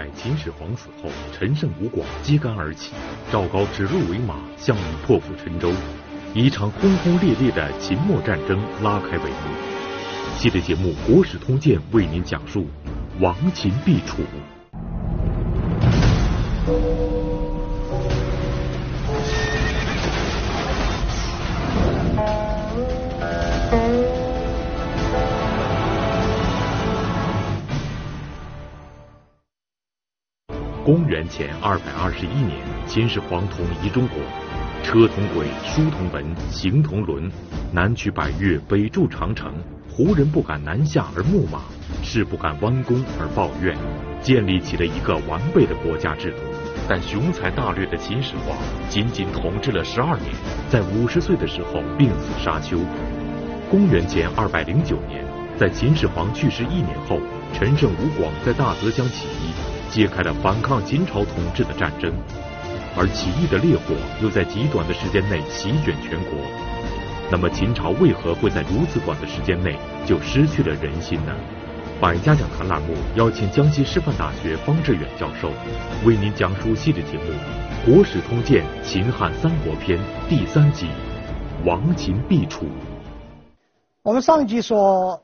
在秦始皇死后，陈胜吴广揭竿而起，赵高指鹿为马，项羽破釜沉舟，一场轰轰烈烈的秦末战争拉开帷幕。系列节目《国史通鉴》为您讲述亡秦必楚。公元前二百二十一年，秦始皇统一中国，车同轨，书同文，行同伦，南取百越，北筑长城。胡人不敢南下而牧马，士不敢弯弓而抱怨，建立起了一个完备的国家制度。但雄才大略的秦始皇仅仅统治了十二年，在五十岁的时候病死沙丘。公元前二百零九年，在秦始皇去世一年后，陈胜吴广在大泽乡起义。揭开了反抗秦朝统治的战争，而起义的烈火又在极短的时间内席卷全国。那么秦朝为何会在如此短的时间内就失去了人心呢？百家讲坛栏目邀请江西师范大学方志远教授为您讲述系列节目《国史通鉴·秦汉三国篇》第三集《亡秦必楚》。我们上一集说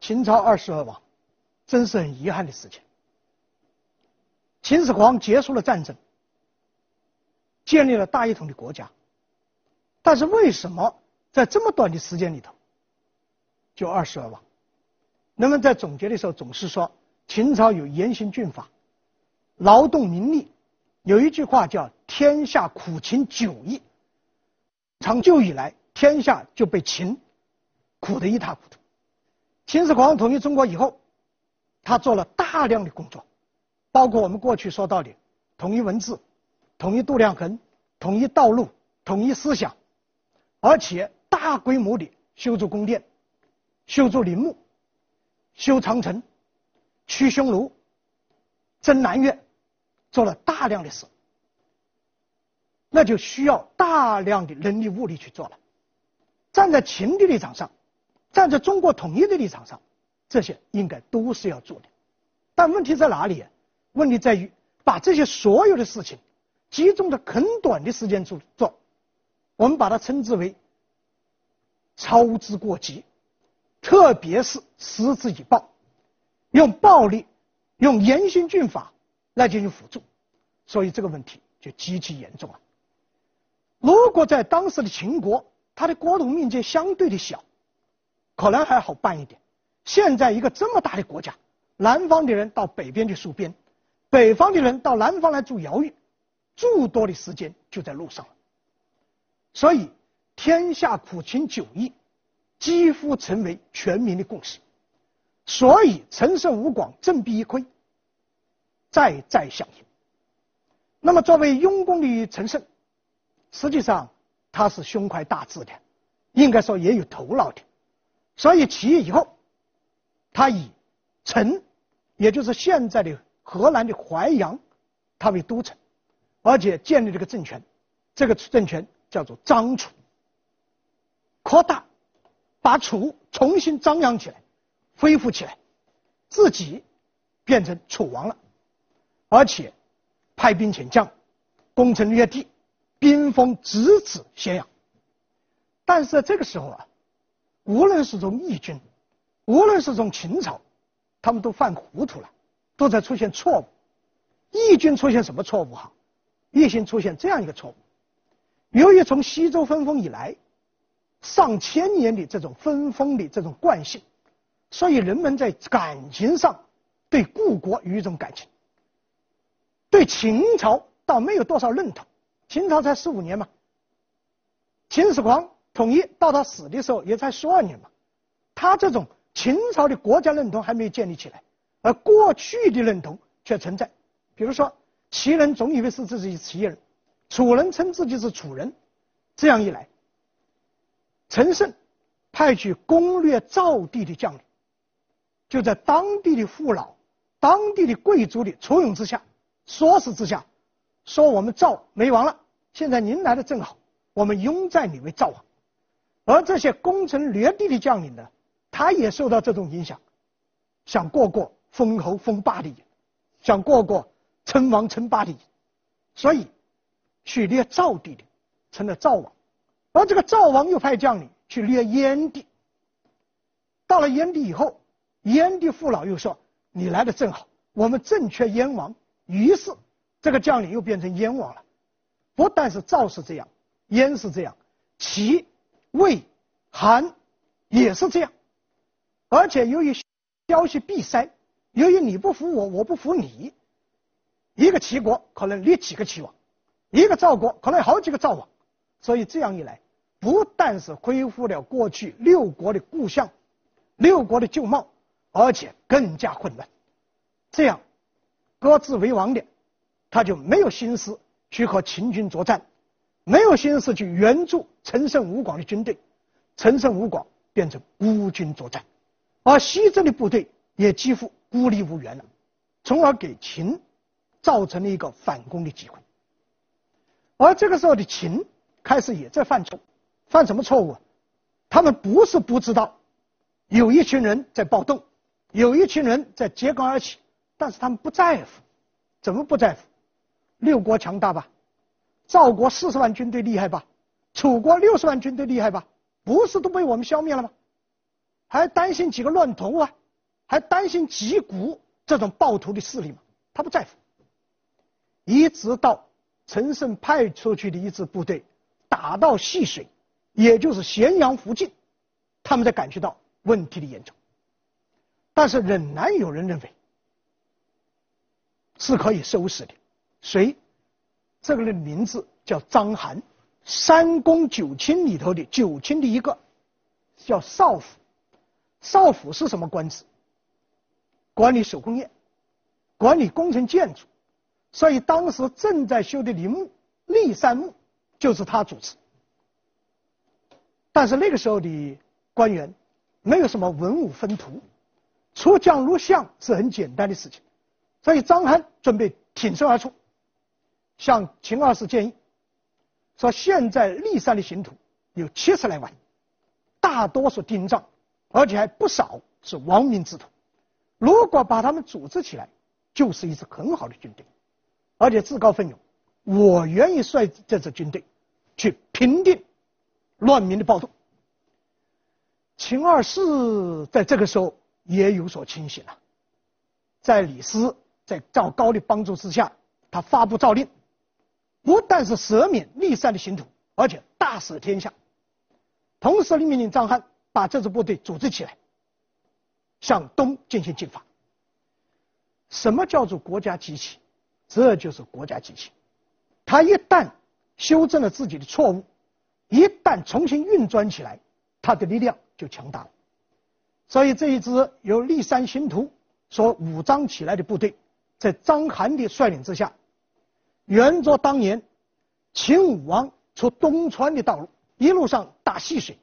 秦朝二十二王，真是很遗憾的事情。秦始皇结束了战争，建立了大一统的国家，但是为什么在这么短的时间里头就二十二王？人们在总结的时候总是说秦朝有严刑峻法，劳动民力，有一句话叫“天下苦秦久矣”。长久以来，天下就被秦苦得一塌糊涂。秦始皇统一中国以后，他做了大量的工作。包括我们过去说到的统一文字、统一度量衡、统一道路、统一思想，而且大规模的修筑宫殿、修筑陵墓、修长城、驱匈奴、征南越，做了大量的事，那就需要大量的人力物力去做了。站在秦的立场上，站在中国统一的立场上，这些应该都是要做的，但问题在哪里？问题在于把这些所有的事情集中在很短的时间做做，我们把它称之为操之过急，特别是失之以暴，用暴力、用严刑峻法来进行辅助，所以这个问题就极其严重了。如果在当时的秦国，它的国土面积相对的小，可能还好办一点。现在一个这么大的国家，南方的人到北边去戍边。北方的人到南方来住窑狱，诸多的时间就在路上了。所以，天下苦秦久矣，几乎成为全民的共识。所以，陈胜吴广振臂一挥，再再响应。那么，作为雍公的陈胜，实际上他是胸怀大志的，应该说也有头脑的。所以，起义以后，他以陈，也就是现在的。河南的淮阳，他为都城，而且建立这个政权，这个政权叫做张楚，扩大，把楚重新张扬起来，恢复起来，自己变成楚王了，而且派兵遣将，攻城略地，兵锋直指咸阳。但是在这个时候啊，无论是从义军，无论是从秦朝，他们都犯糊涂了。都在出现错误，义军出现什么错误哈？义军出现这样一个错误：由于从西周分封以来，上千年的这种分封的这种惯性，所以人们在感情上对故国有一种感情，对秦朝倒没有多少认同。秦朝才十五年嘛，秦始皇统一到他死的时候也才十二年嘛，他这种秦朝的国家认同还没有建立起来。而过去的认同却存在，比如说，齐人总以为是自己是齐人，楚人称自己是楚人，这样一来，陈胜派去攻略赵地的将领，就在当地的父老、当地的贵族的簇拥之下、唆使之下，说我们赵没亡了，现在您来的正好，我们拥戴你为赵王。而这些攻城略地的将领呢，他也受到这种影响，想过过。封侯封霸的，想过过称王称霸的，所以去掠赵地的成了赵王，而这个赵王又派将领去掠燕地。到了燕地以后，燕地父老又说：“你来的正好，我们正缺燕王。”于是这个将领又变成燕王了。不但是赵是这样，燕是这样，齐、魏、韩也是这样。而且由于消息闭塞，由于你不服我，我不服你，一个齐国可能立几个齐王，一个赵国可能好几个赵王，所以这样一来，不但是恢复了过去六国的故相，六国的旧貌，而且更加混乱。这样各自为王的，他就没有心思去和秦军作战，没有心思去援助陈胜吴广的军队，陈胜吴广变成孤军作战。而西征的部队也几乎孤立无援了，从而给秦造成了一个反攻的机会。而这个时候的秦开始也在犯错，犯什么错误啊？他们不是不知道有一群人在暴动，有一群人在揭竿而起，但是他们不在乎。怎么不在乎？六国强大吧？赵国四十万军队厉害吧？楚国六十万军队厉害吧？不是都被我们消灭了吗？还担心几个乱头啊？还担心吉谷这种暴徒的势力吗？他不在乎。一直到陈胜派出去的一支部队打到淅水，也就是咸阳附近，他们才感觉到问题的严重。但是仍然有人认为是可以收拾的。谁？这个人名字叫章邯，三公九卿里头的九卿的一个，叫少府。少府是什么官职？管理手工业，管理工程建筑，所以当时正在修的陵墓骊山墓就是他主持。但是那个时候的官员没有什么文武分图，出将入相是很简单的事情，所以章邯准备挺身而出，向秦二世建议说：现在骊山的刑徒有七十来万，大多数丁仗。而且还不少是亡命之徒，如果把他们组织起来，就是一支很好的军队，而且自告奋勇，我愿意率这支军队去平定乱民的暴动。秦二世在这个时候也有所清醒了，在李斯在赵高的帮助之下，他发布诏令，不但是赦免骊山的刑徒，而且大赦天下，同时命令章邯。把这支部队组织起来，向东进行进发。什么叫做国家机器？这就是国家机器。它一旦修正了自己的错误，一旦重新运转起来，它的力量就强大了。所以这一支由骊山刑徒所武装起来的部队，在章邯的率领之下，沿着当年秦武王出东川的道路，一路上打淅水。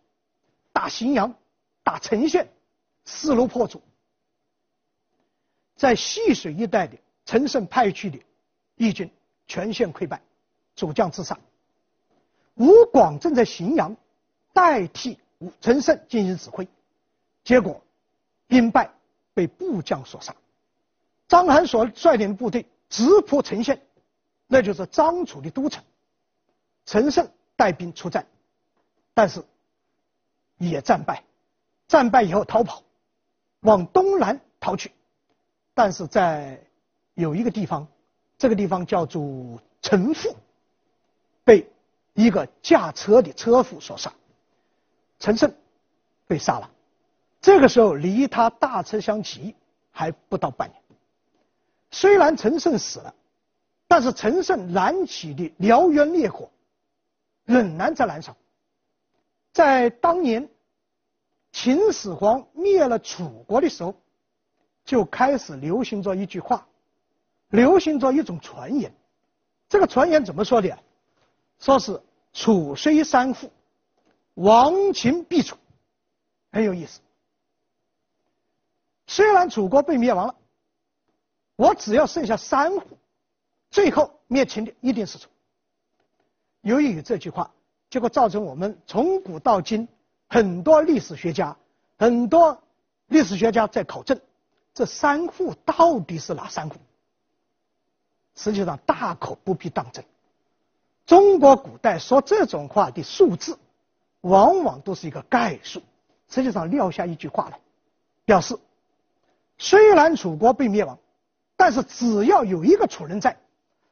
打荥阳，打陈县，势如破竹。在淅水一带的陈胜派去的义军全线溃败，主将自杀。吴广正在荥阳代替陈胜进行指挥，结果兵败，被部将所杀。章邯所率领的部队直扑陈县，那就是张楚的都城。陈胜带兵出战，但是。也战败，战败以后逃跑，往东南逃去，但是在有一个地方，这个地方叫做陈父，被一个驾车的车夫所杀，陈胜被杀了。这个时候离他大车相骑还不到半年。虽然陈胜死了，但是陈胜燃起的燎原烈火仍然在燃烧。在当年，秦始皇灭了楚国的时候，就开始流行着一句话，流行着一种传言。这个传言怎么说的？说是“楚虽三户，亡秦必楚”，很有意思。虽然楚国被灭亡了，我只要剩下三户，最后灭秦的一定是楚。由于有这句话。结果造成我们从古到今很多历史学家，很多历史学家在考证，这三户到底是哪三户？实际上大可不必当真。中国古代说这种话的数字，往往都是一个概述，实际上撂下一句话来，表示虽然楚国被灭亡，但是只要有一个楚人在，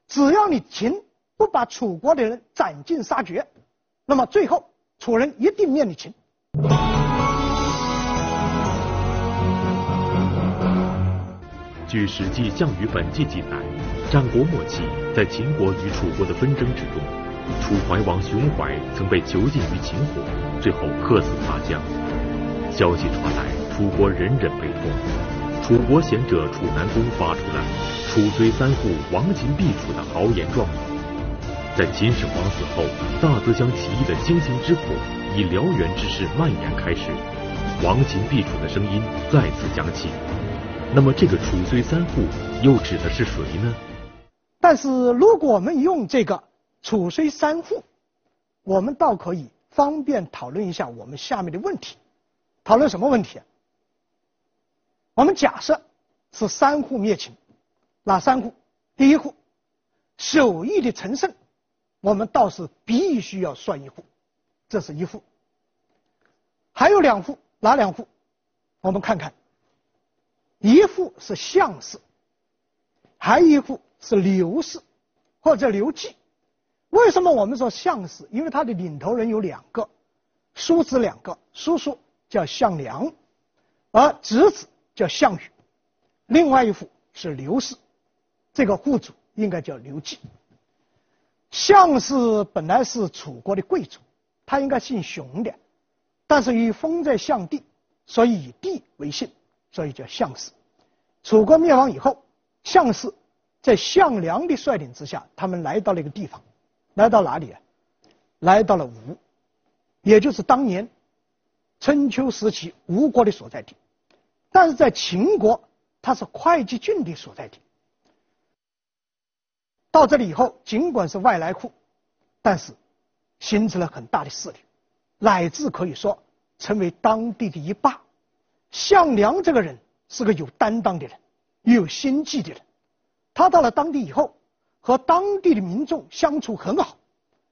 只要你秦不把楚国的人斩尽杀绝，那么最后楚人一定灭你秦。据《史记·项羽本纪》记载，战国末期，在秦国与楚国的纷争之中，楚怀王熊怀曾被囚禁于秦国，最后客死他乡。消息传来，楚国人人悲痛。楚国贤者楚南公发出了“楚虽三户，亡秦必楚”的豪言壮语。在秦始皇死后，大泽乡起义的星星之火以燎原之势蔓延开始，“亡秦必楚”的声音再次响起。那么这个楚虽三户又指的是谁呢？但是如果我们用这个楚虽三户，我们倒可以方便讨论一下我们下面的问题。讨论什么问题啊？我们假设是三户灭秦，哪三户？第一户，首义的陈胜，我们倒是必须要算一户，这是一户。还有两户，哪两户？我们看看。一户是项氏，还一户是刘氏，或者刘季。为什么我们说项氏？因为他的领头人有两个，叔子两个，叔叔叫项梁，而侄子叫项羽。另外一户是刘氏，这个户主应该叫刘季。项氏本来是楚国的贵族，他应该姓熊的，但是因封在项地，所以以地为姓。所以叫项氏。楚国灭亡以后，项氏在项梁的率领之下，他们来到了一个地方，来到哪里啊？来到了吴，也就是当年春秋时期吴国的所在地。但是在秦国，它是会稽郡的所在地。到这里以后，尽管是外来户，但是形成了很大的势力，乃至可以说成为当地的一霸。项梁这个人是个有担当的人，又有心计的人。他到了当地以后，和当地的民众相处很好，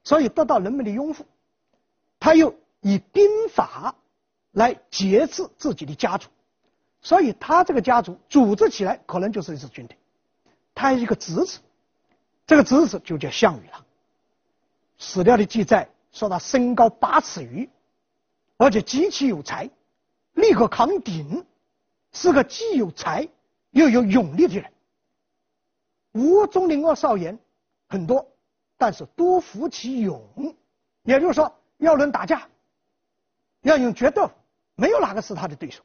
所以得到人们的拥护。他又以兵法来节制自己的家族，所以他这个家族组织起来可能就是一支军队。他有一个侄子，这个侄子就叫项羽了。史料的记载说他身高八尺余，而且极其有才。立可扛鼎，是个既有才又有勇力的人。吴中林二少言很多，但是多服其勇，也就是说，要论打架，要用决斗，没有哪个是他的对手。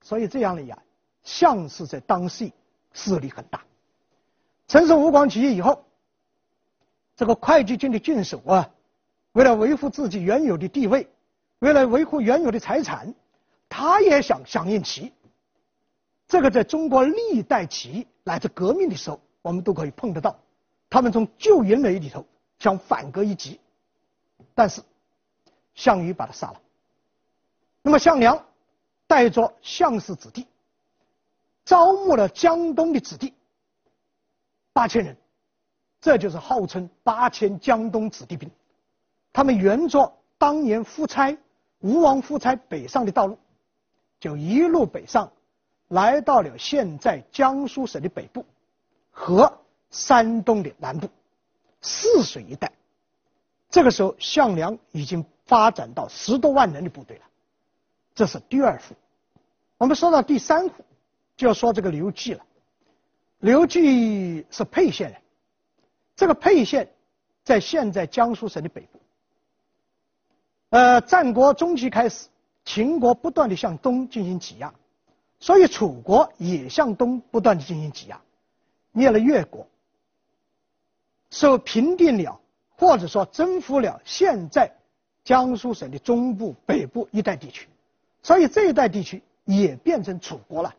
所以这样的呀，项氏在当时势力很大。陈胜吴广起义以后，这个会稽郡的郡守啊，为了维护自己原有的地位，为了维护原有的财产。他也想响应起义，这个在中国历代起义乃至革命的时候，我们都可以碰得到。他们从旧营垒里头想反戈一击，但是项羽把他杀了。那么项梁带着项氏子弟，招募了江东的子弟八千人，这就是号称八千江东子弟兵。他们沿着当年夫差吴王夫差北上的道路。就一路北上，来到了现在江苏省的北部和山东的南部泗水一带。这个时候，项梁已经发展到十多万人的部队了。这是第二户。我们说到第三户，就要说这个刘季了。刘季是沛县人，这个沛县在现在江苏省的北部。呃，战国中期开始。秦国不断地向东进行挤压，所以楚国也向东不断地进行挤压，灭了越国，受平定了或者说征服了现在江苏省的中部、北部一带地区，所以这一带地区也变成楚国了。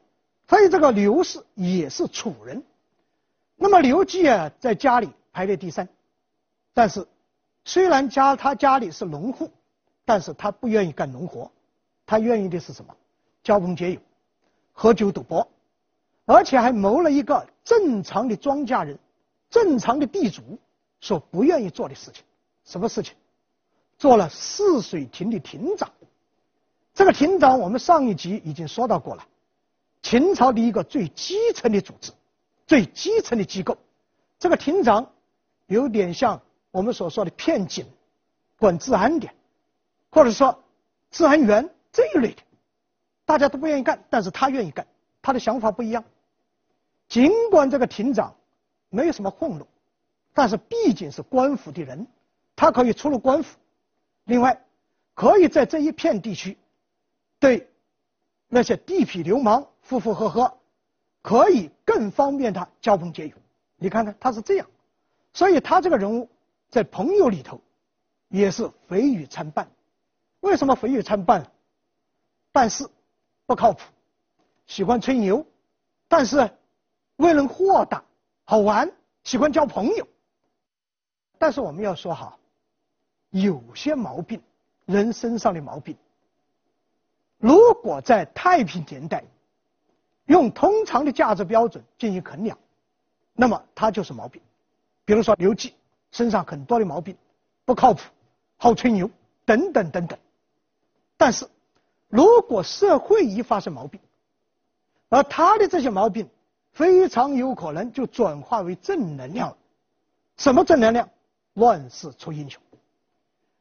所以这个刘氏也是楚人。那么刘季啊，在家里排列第三，但是虽然家他家里是农户，但是他不愿意干农活。他愿意的是什么？交朋结友，喝酒赌博，而且还谋了一个正常的庄稼人正常的地主所不愿意做的事情。什么事情？做了泗水亭的亭长。这个亭长，我们上一集已经说到过了，秦朝的一个最基层的组织，最基层的机构。这个亭长有点像我们所说的片警，管治安的，或者说治安员这一类的，大家都不愿意干，但是他愿意干，他的想法不一样。尽管这个亭长没有什么俸禄，但是毕竟是官府的人，他可以出入官府。另外，可以在这一片地区，对那些地痞流氓呼呼喝喝，可以更方便他交朋结友。你看看他是这样，所以他这个人物在朋友里头也是毁誉参半。为什么毁誉参半？办事不靠谱，喜欢吹牛，但是为人豁达、好玩，喜欢交朋友。但是我们要说好。有些毛病，人身上的毛病，如果在太平年代用通常的价值标准进行衡量，那么他就是毛病。比如说刘季身上很多的毛病，不靠谱，好吹牛等等等等。但是，如果社会一发生毛病，而他的这些毛病非常有可能就转化为正能量了。什么正能量？乱世出英雄。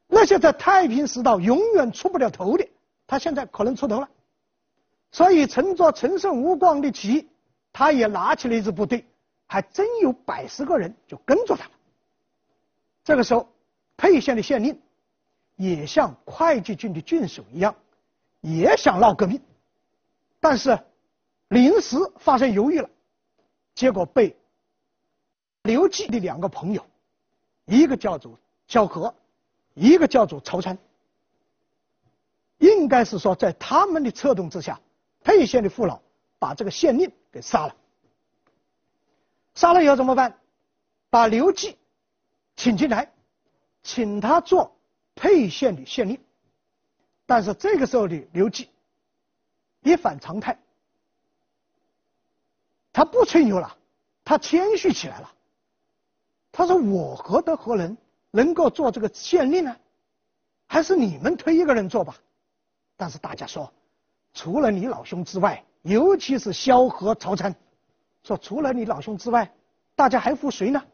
那些在太平时代永远出不了头的，他现在可能出头了。所以乘着陈胜吴广的旗，他也拿起了一支部队，还真有百十个人就跟着他了。这个时候，沛县的县令也像会稽郡的郡守一样，也想闹革命，但是临时发生犹豫了，结果被刘季的两个朋友，一个叫做萧何。一个叫做曹参，应该是说在他们的策动之下，沛县的父老把这个县令给杀了。杀了以后怎么办？把刘季请进来，请他做沛县的县令。但是这个时候的刘季一反常态，他不吹牛了，他谦虚起来了。他说：“我何德何能？”能够做这个县令呢，还是你们推一个人做吧？但是大家说，除了你老兄之外，尤其是萧何、曹参，说除了你老兄之外，大家还服谁呢？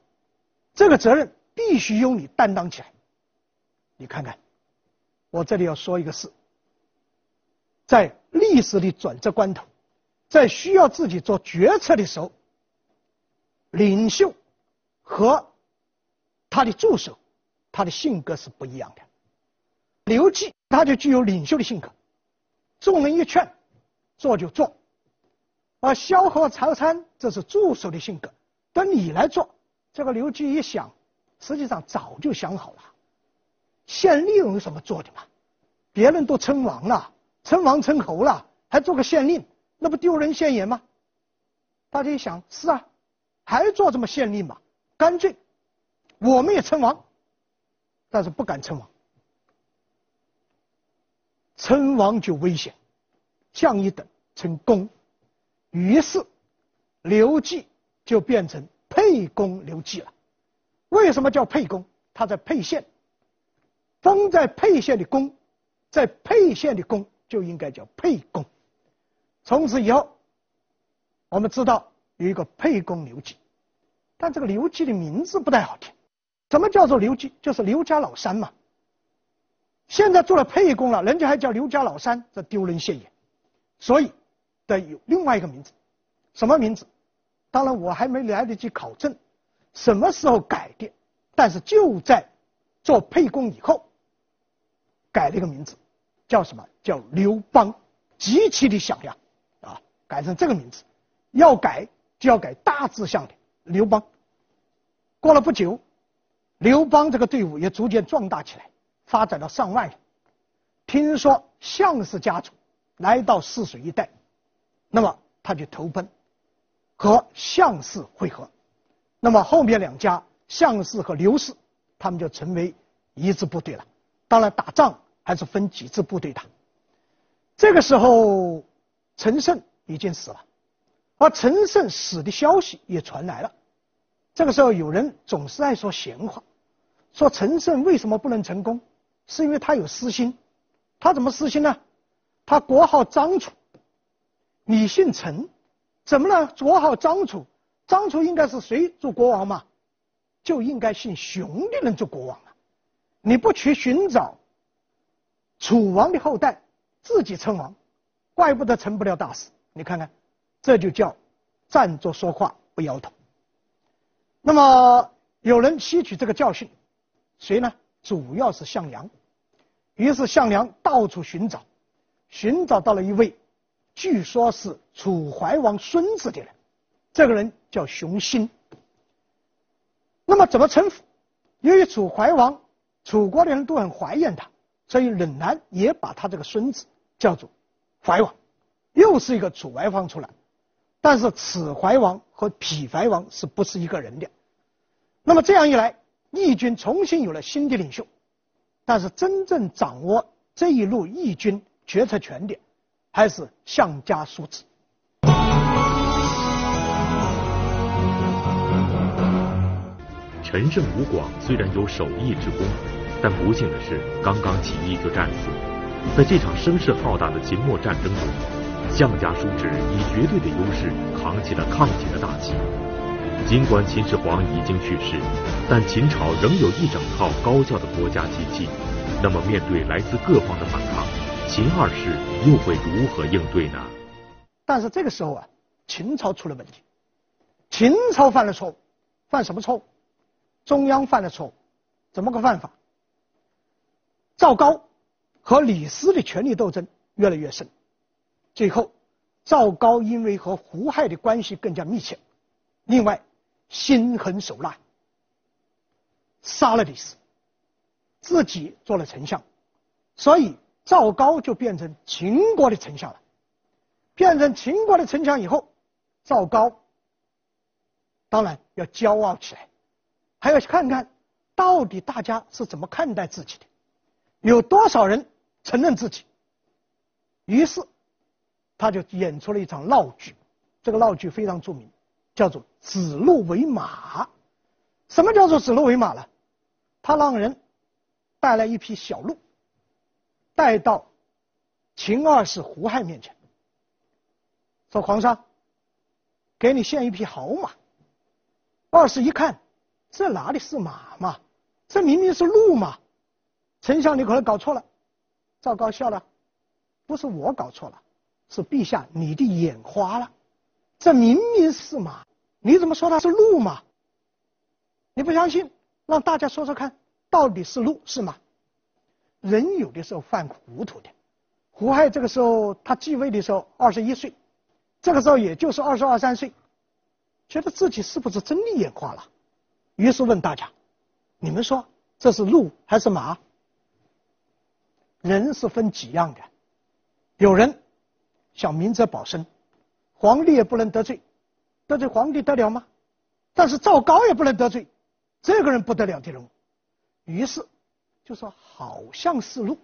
这个责任必须由你担当起来。你看看，我这里要说一个事，在历史的转折关头，在需要自己做决策的时候，领袖和他的助手。他的性格是不一样的。刘季他就具有领袖的性格，众人一劝，做就做；而萧何、曹参这是助手的性格，等你来做。这个刘季一想，实际上早就想好了，县令有什么做的嘛？别人都称王了，称王称侯了，还做个县令，那不丢人现眼吗？大家一想，是啊，还做什么县令嘛？干脆我们也称王。但是不敢称王，称王就危险，降一等称公，于是刘季就变成沛公刘季了。为什么叫沛公？他在沛县，封在沛县的公，在沛县的公就应该叫沛公。从此以后，我们知道有一个沛公刘季，但这个刘季的名字不太好听。什么叫做刘季？就是刘家老三嘛。现在做了沛公了，人家还叫刘家老三，这丢人现眼。所以得有另外一个名字，什么名字？当然我还没来得及考证什么时候改的，但是就在做沛公以后改了一个名字，叫什么？叫刘邦，极其的响亮啊！改成这个名字，要改就要改大志向的刘邦。过了不久。刘邦这个队伍也逐渐壮大起来，发展到上万人。听说项氏家族来到泗水一带，那么他就投奔，和项氏会合。那么后面两家项氏和刘氏，他们就成为一支部队了。当然打仗还是分几支部队打。这个时候，陈胜已经死了，而陈胜死的消息也传来了。这个时候有人总是爱说闲话，说陈胜为什么不能成功，是因为他有私心。他怎么私心呢？他国号张楚，你姓陈，怎么了？国号张楚，张楚应该是谁做国王嘛？就应该姓熊的人做国王啊！你不去寻找楚王的后代，自己称王，怪不得成不了大事。你看看，这就叫站着说话不腰疼。那么有人吸取这个教训，谁呢？主要是项梁。于是项梁到处寻找，寻找到了一位，据说是楚怀王孙子的人，这个人叫熊心。那么怎么称呼？由于楚怀王、楚国的人都很怀念他，所以仍然也把他这个孙子叫做怀王，又是一个楚怀王出来。但是此怀王和彼怀王是不是一个人的？那么这样一来，义军重新有了新的领袖。但是真正掌握这一路义军决策权的，还是项家叔侄。陈胜吴广虽然有守义之功，但不幸的是，刚刚起义就战死。在这场声势浩大的秦末战争中，项家叔侄以绝对的优势扛起了抗秦的大旗。尽管秦始皇已经去世，但秦朝仍有一整套高效的国家机器。那么，面对来自各方的反抗，秦二世又会如何应对呢？但是这个时候啊，秦朝出了问题。秦朝犯了错误，犯什么错误？中央犯了错误，怎么个犯法？赵高和李斯的权力斗争越来越深，最后赵高因为和胡亥的关系更加密切，另外。心狠手辣，杀了李斯，自己做了丞相，所以赵高就变成秦国的丞相了。变成秦国的丞相以后，赵高当然要骄傲起来，还要去看看到底大家是怎么看待自己的，有多少人承认自己。于是他就演出了一场闹剧，这个闹剧非常著名。叫做指鹿为马，什么叫做指鹿为马呢？他让人带来一匹小鹿，带到秦二世胡亥面前，说：“皇上，给你献一匹好马。”二世一看，这哪里是马嘛？这明明是鹿嘛！丞相，你可能搞错了。赵高笑了，不是我搞错了，是陛下你的眼花了。这明明是马，你怎么说它是鹿嘛？你不相信，让大家说说看，到底是鹿是马？人有的时候犯糊涂的。胡亥这个时候他继位的时候二十一岁，这个时候也就是二十二三岁，觉得自己是不是真的眼花了？于是问大家：你们说这是鹿还是马？人是分几样的，有人想明哲保身。皇帝也不能得罪，得罪皇帝得了吗？但是赵高也不能得罪，这个人不得了的人物。于是就说好像是鹿，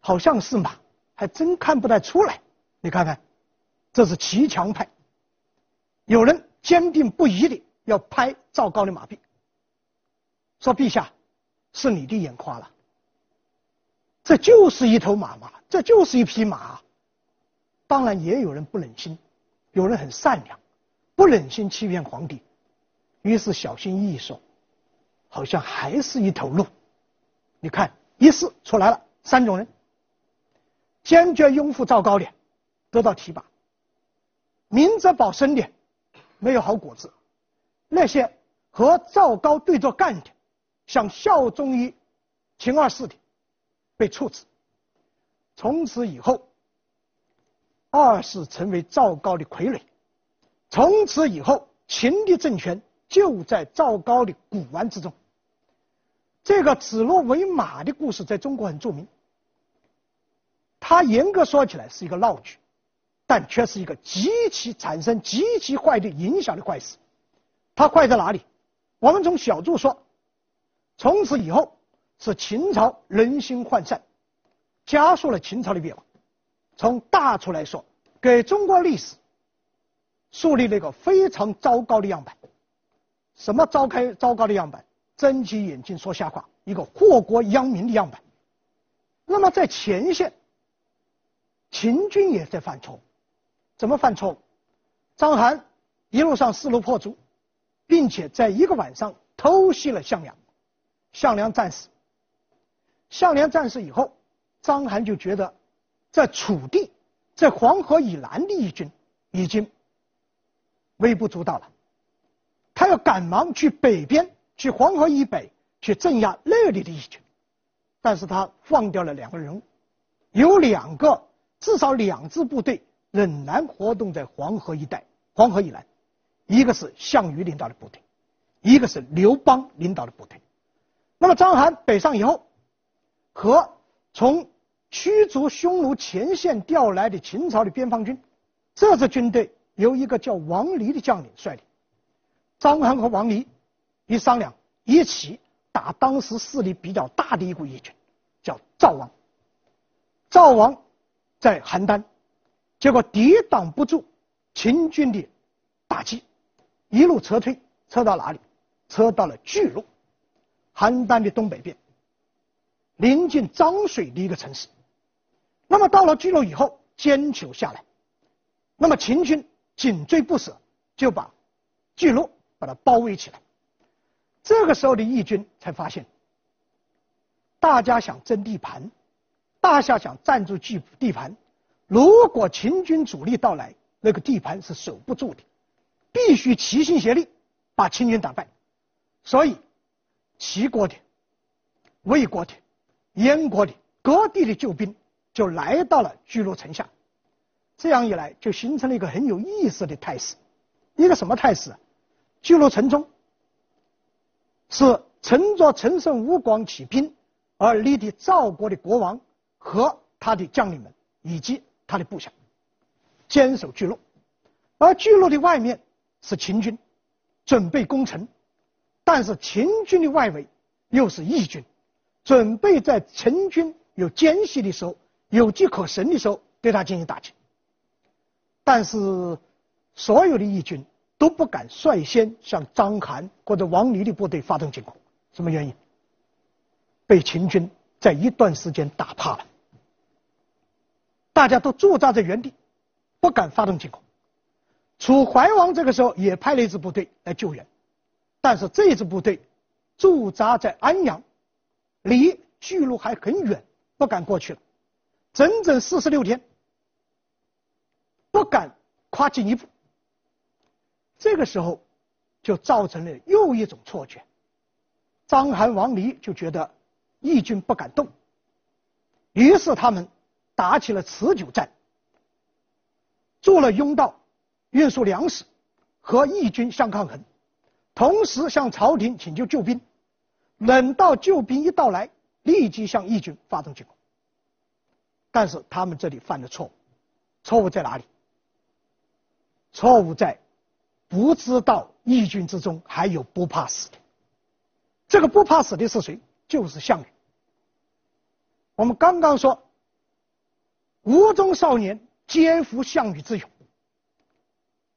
好像是马，还真看不太出来。你看看，这是骑墙派。有人坚定不移的要拍赵高的马屁，说陛下是你的眼花了，这就是一头马嘛，这就是一匹马。当然也有人不忍心。有人很善良，不忍心欺骗皇帝，于是小心翼翼说：“好像还是一头鹿。”你看，一试出来了三种人：坚决拥护赵高的，得到提拔；明哲保身的，没有好果子；那些和赵高对着干的，想效忠于秦二世的，被处置。从此以后。二世成为赵高的傀儡，从此以后，秦的政权就在赵高的古玩之中。这个指鹿为马的故事在中国很著名。它严格说起来是一个闹剧，但却是一个极其产生极其坏的影响的坏事。它坏在哪里？我们从小处说，从此以后是秦朝人心涣散，加速了秦朝的灭亡。从大处来说，给中国历史树立了一个非常糟糕的样板。什么糟开糟糕的样板？睁起眼睛说瞎话，一个祸国殃民的样板。那么在前线，秦军也在犯错误，怎么犯错误？章邯一路上势如破竹，并且在一个晚上偷袭了项梁，项梁战死。项梁战死以后，章邯就觉得，在楚地，在黄河以南的义军已经微不足道了，他要赶忙去北边，去黄河以北去镇压那里的义军，但是他放掉了两个人物，有两个，至少两支部队仍然活动在黄河一带，黄河以南，一个是项羽领导的部队，一个是刘邦领导的部队。那么章邯北上以后。和从驱逐匈奴前线调来的秦朝的边防军，这支军队由一个叫王离的将领率领。张邯和王离一商量，一起打当时势力比较大的一股义军，叫赵王。赵王在邯郸，结果抵挡不住秦军的打击，一路撤退，撤到哪里？撤到了巨鹿，邯郸的东北边。临近漳水的一个城市，那么到了巨鹿以后，坚守下来，那么秦军紧追不舍，就把巨鹿把它包围起来。这个时候的义军才发现，大家想争地盘，大家想占住巨地盘，如果秦军主力到来，那个地盘是守不住的，必须齐心协力把秦军打败。所以，齐国的、魏国的。燕国的各地的救兵就来到了巨鹿城下，这样一来就形成了一个很有意思的态势。一个什么态势啊？巨鹿城中是乘着陈胜吴广起兵而立的赵国的国王和他的将领们以及他的部下坚守巨鹿，而巨鹿的外面是秦军准备攻城，但是秦军的外围又是义军。准备在陈军有间隙的时候，有机可乘的时候，对他进行打击。但是，所有的义军都不敢率先向章邯或者王离的部队发动进攻。什么原因？被秦军在一段时间打怕了，大家都驻扎在原地，不敢发动进攻。楚怀王这个时候也派了一支部队来救援，但是这支部队驻扎在安阳。离巨鹿还很远，不敢过去了，整整四十六天，不敢跨进一步。这个时候，就造成了又一种错觉。章邯、王离就觉得义军不敢动，于是他们打起了持久战，筑了甬道，运输粮食，和义军相抗衡，同时向朝廷请求救兵。等到救兵一到来，立即向义军发动进攻。但是他们这里犯的错误，错误在哪里？错误在不知道义军之中还有不怕死的。这个不怕死的是谁？就是项羽。我们刚刚说，吴中少年皆服项羽之勇，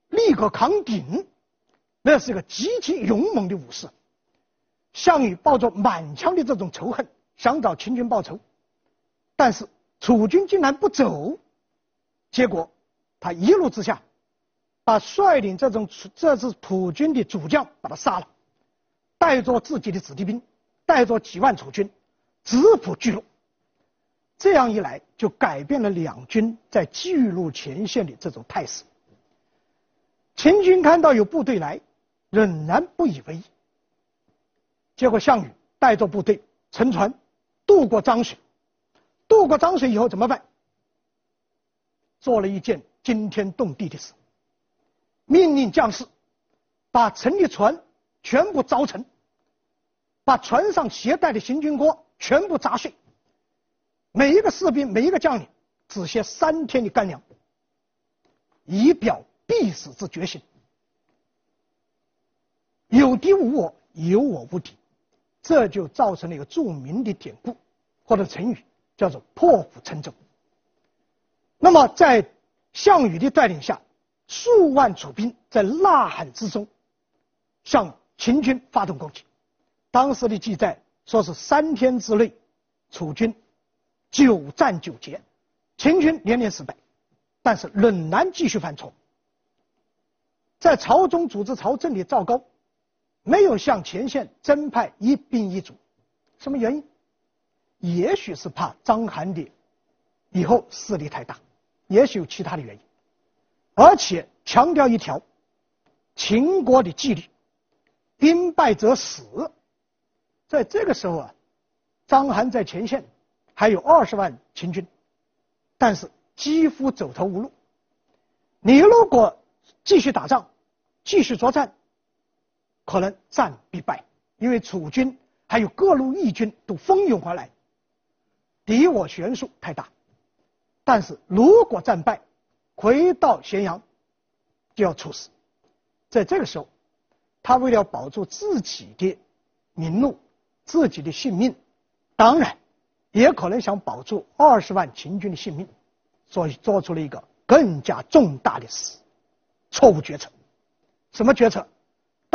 立可扛鼎，那是一个极其勇猛的武士。项羽抱着满腔的这种仇恨，想找秦军报仇，但是楚军竟然不走，结果他一怒之下，把率领这种这支楚军的主将把他杀了，带着自己的子弟兵，带着几万楚军，直扑巨鹿。这样一来，就改变了两军在巨鹿前线的这种态势。秦军看到有部队来，仍然不以为意。结果，项羽带着部队乘船渡过漳水，渡过漳水以后怎么办？做了一件惊天动地的事，命令将士把乘的船全部凿沉，把船上携带的行军锅全部砸碎，每一个士兵、每一个将领只携三天的干粮，以表必死之决心。有敌无我，有我无敌。这就造成了一个著名的典故或者成语，叫做破釜沉舟。那么在项羽的带领下，数万楚兵在呐喊之中向秦军发动攻击。当时的记载说是三天之内，楚军九战九捷，秦军连连失败，但是仍然继续犯错。在朝中组织朝政的赵高，没有向前线增派一兵一卒，什么原因？也许是怕章邯的以后势力太大，也许有其他的原因，而且强调一条秦国的纪律：兵败则死。在这个时候啊，章邯在前线还有二十万秦军，但是几乎走投无路。你如果继续打仗，继续作战，可能战必败，因为楚军还有各路义军都蜂拥而来，敌我悬殊太大。但是如果战败，回到咸阳就要处死。在这个时候，他为了保住自己的名禄。自己的性命，当然也可能想保住二十万秦军的性命，所以做出了一个更加重大的事错误决策。什么决策？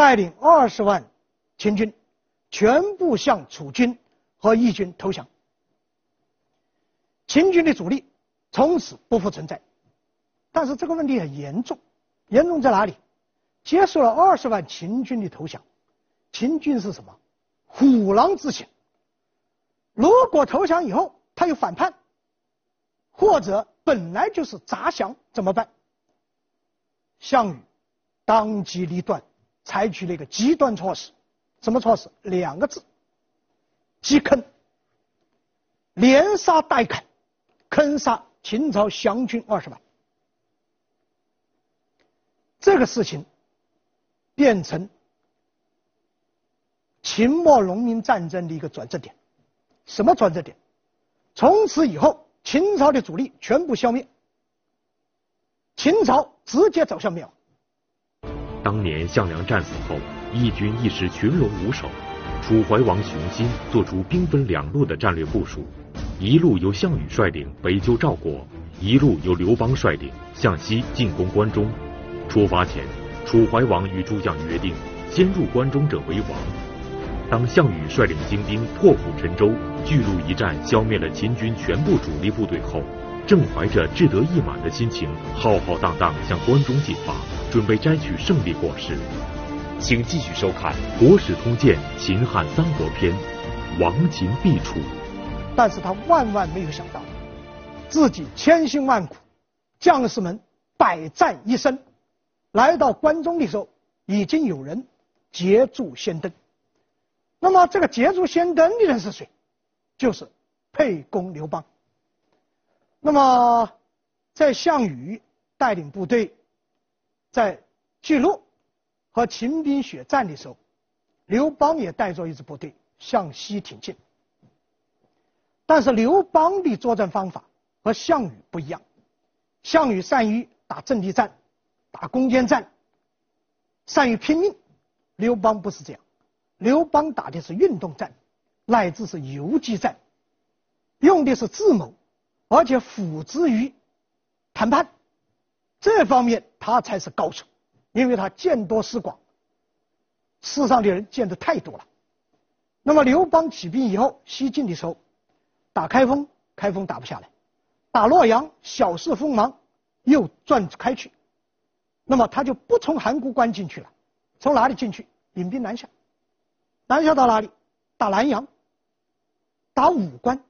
带领二十万秦军全部向楚军和义军投降。秦军的主力从此不复存在。但是这个问题很严重，严重在哪里？接受了二十万秦军的投降，秦军是什么？虎狼之犬，如果投降以后他又反叛，或者本来就是杂降，怎么办？项羽当机立断，采取了一个极端措施。什么措施？两个字：击坑，连杀带砍，坑杀秦朝降军二十万。这个事情变成。秦末农民战争的一个转折点，什么转折点？从此以后，秦朝的主力全部消灭，秦朝直接走向灭亡。当年项梁战死后，义军一时群龙无首，楚怀王熊心做出兵分两路的战略部署：一路由项羽率领北救赵国，一路由刘邦率领向西进攻关中。出发前，楚怀王与诸将约定，先入关中者为王。当项羽率领精兵破釜沉舟，巨鹿一战消灭了秦军全部主力部队后，正怀着志得意满的心情，浩浩荡荡向关中进发，准备摘取胜利果实。请继续收看《国史通鉴·秦汉三国篇》，亡秦必楚。但是他万万没有想到，自己千辛万苦，将士们百战一生，来到关中的时候，已经有人捷足先登。那么这个捷足先登的人是谁？就是沛公刘邦。那么在项羽带领部队在巨鹿和秦兵血战的时候，刘邦也带着一支部队向西挺进。但是刘邦的作战方法和项羽不一样，项羽善于打阵地战、打攻坚战，善于拼命，刘邦不是这样。刘邦打的是运动战，乃至是游击战，用的是智谋，而且辅之于谈判，这方面他才是高手，因为他见多识广，世上的人见得太多了。那么刘邦起兵以后，西进的时候，打开封，开封打不下来；打洛阳，小事锋芒，又转开去。那么他就不从函谷关进去了，从哪里进去？引兵南下。南下到哪里？打南阳，打武关。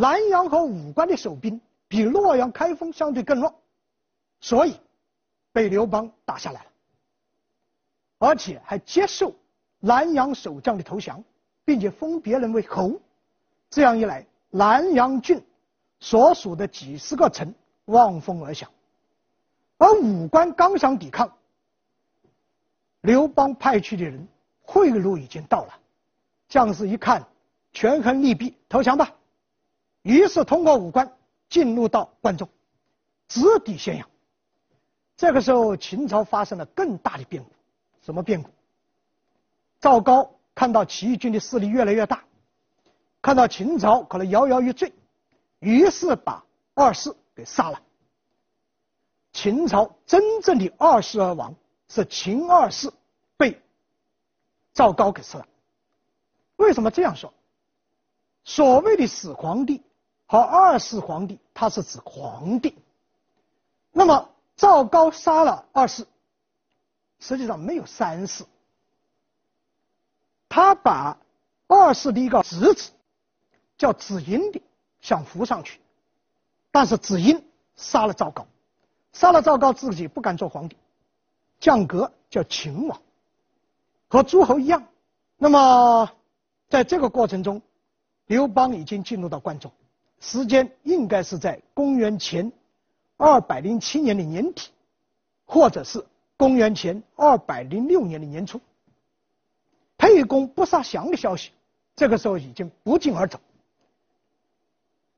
南阳和武关的守兵比洛阳、开封相对更弱，所以被刘邦打下来了，而且还接受南阳守将的投降，并且封别人为侯。这样一来，南阳郡所属的几十个城望风而降。而武关刚想抵抗，刘邦派去的人。贿赂已经到了，将士一看，权衡利弊，投降吧。于是通过武关进入到关中，直抵咸阳。这个时候，秦朝发生了更大的变故。什么变故？赵高看到起义军的势力越来越大，看到秦朝可能摇摇欲坠，于是把二世给杀了。秦朝真正的二世而亡，是秦二世被。赵高给吃了。为什么这样说？所谓的始皇帝和二世皇帝，他是指皇帝。那么赵高杀了二世，实际上没有三世。他把二世的一个侄子叫子婴的想扶上去，但是子婴杀了赵高，杀了赵高自己不敢做皇帝，降格叫秦王，和诸侯一样。那么在这个过程中，刘邦已经进入到关中，时间应该是在公元前二百零七年的年底，或者是公元前二百零六年的年初。沛公不杀降的消息，这个时候已经不胫而走。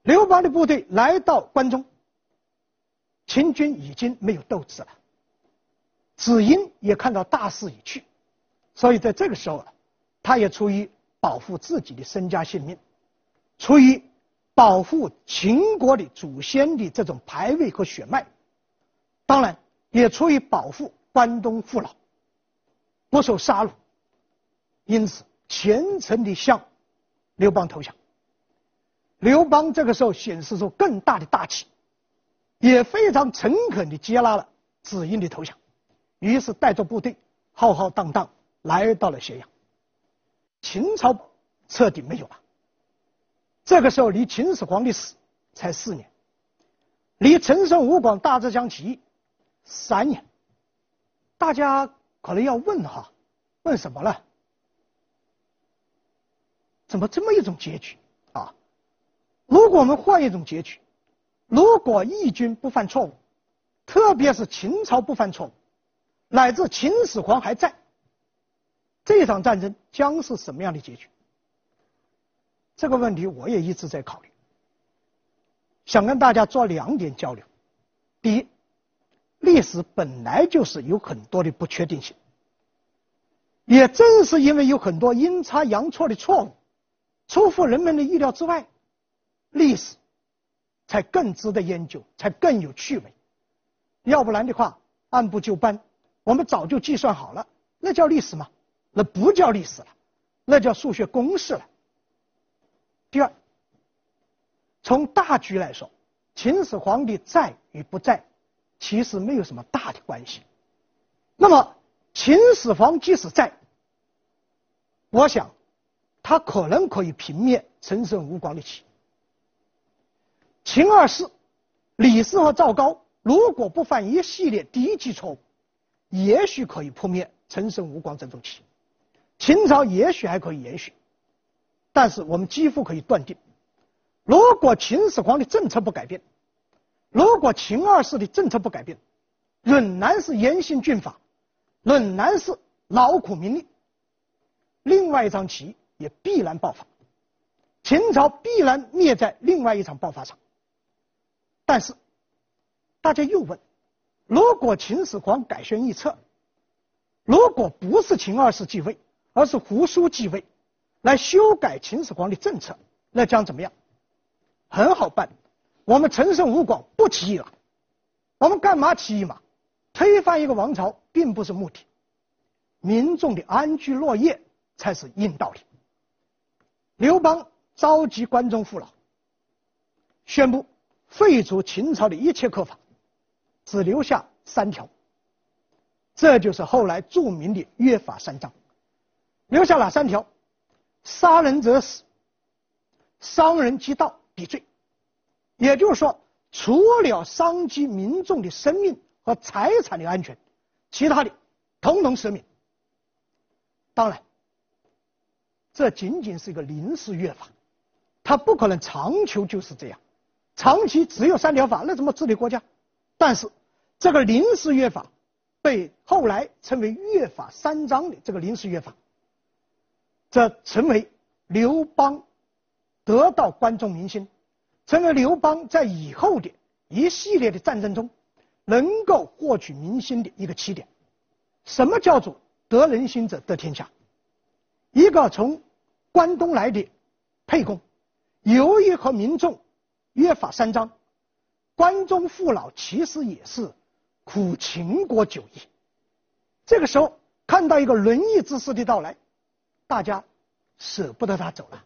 刘邦的部队来到关中，秦军已经没有斗志了。子婴也看到大势已去，所以在这个时候，他也出于保护自己的身家性命，出于保护秦国的祖先的这种牌位和血脉，当然也出于保护关东父老不受杀戮。因此，虔诚地向刘邦投降。刘邦这个时候显示出更大的大气，也非常诚恳地接纳了子婴的投降，于是带着部队浩浩荡荡来到了咸阳。秦朝彻底没有了。这个时候离秦始皇的死才四年，离陈胜吴广大自强起义三年。大家可能要问哈，问什么了？怎么这么一种结局啊？如果我们换一种结局，如果义军不犯错误，特别是秦朝不犯错误，乃至秦始皇还在，这场战争将是什么样的结局？这个问题我也一直在考虑，想跟大家做两点交流。第一，历史本来就是有很多的不确定性，也正是因为有很多阴差阳错的错误。出乎人们的意料之外，历史才更值得研究，才更有趣味。要不然的话，按部就班，我们早就计算好了，那叫历史吗？那不叫历史了，那叫数学公式了。第二，从大局来说，秦始皇帝在与不在，其实没有什么大的关系。那么，秦始皇即使在，我想。他可能可以平灭陈胜吴广的起。秦二世李斯和赵高如果不犯一系列低级错误，也许可以扑灭陈胜吴广这种起，秦朝也许还可以延续。但是我们几乎可以断定，如果秦始皇的政策不改变，如果秦二世的政策不改变，仍然是严刑峻法，仍然是劳苦民力，另外一场起义。也必然爆发，秦朝必然灭在另外一场爆发场。但是，大家又问：如果秦始皇改弦易辙，如果不是秦二世继位，而是胡苏继位，来修改秦始皇的政策，那将怎么样？很好办，我们陈胜吴广不起义了。我们干嘛起义嘛？推翻一个王朝并不是目的，民众的安居乐业才是硬道理。刘邦召集关中父老，宣布废除秦朝的一切苛法，只留下三条。这就是后来著名的约法三章。留下哪三条？杀人者死，伤人及盗抵罪。也就是说，除了伤及民众的生命和财产的安全，其他的统统赦免。当然。这仅仅是一个临时约法，它不可能长久就是这样。长期只有三条法，那怎么治理国家？但是这个临时约法被后来称为“约法三章”的这个临时约法，这成为刘邦得到关中民心，成为刘邦在以后的一系列的战争中能够获取民心的一个起点。什么叫做得人心者得天下？一个从关东来的沛公，由于和民众约法三章，关中父老其实也是苦秦国久矣。这个时候看到一个仁义之士的到来，大家舍不得他走了，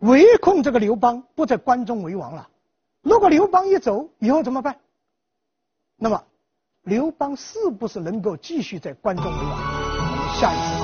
唯恐这个刘邦不在关中为王了。如果刘邦一走，以后怎么办？那么刘邦是不是能够继续在关中为王？我们下一次。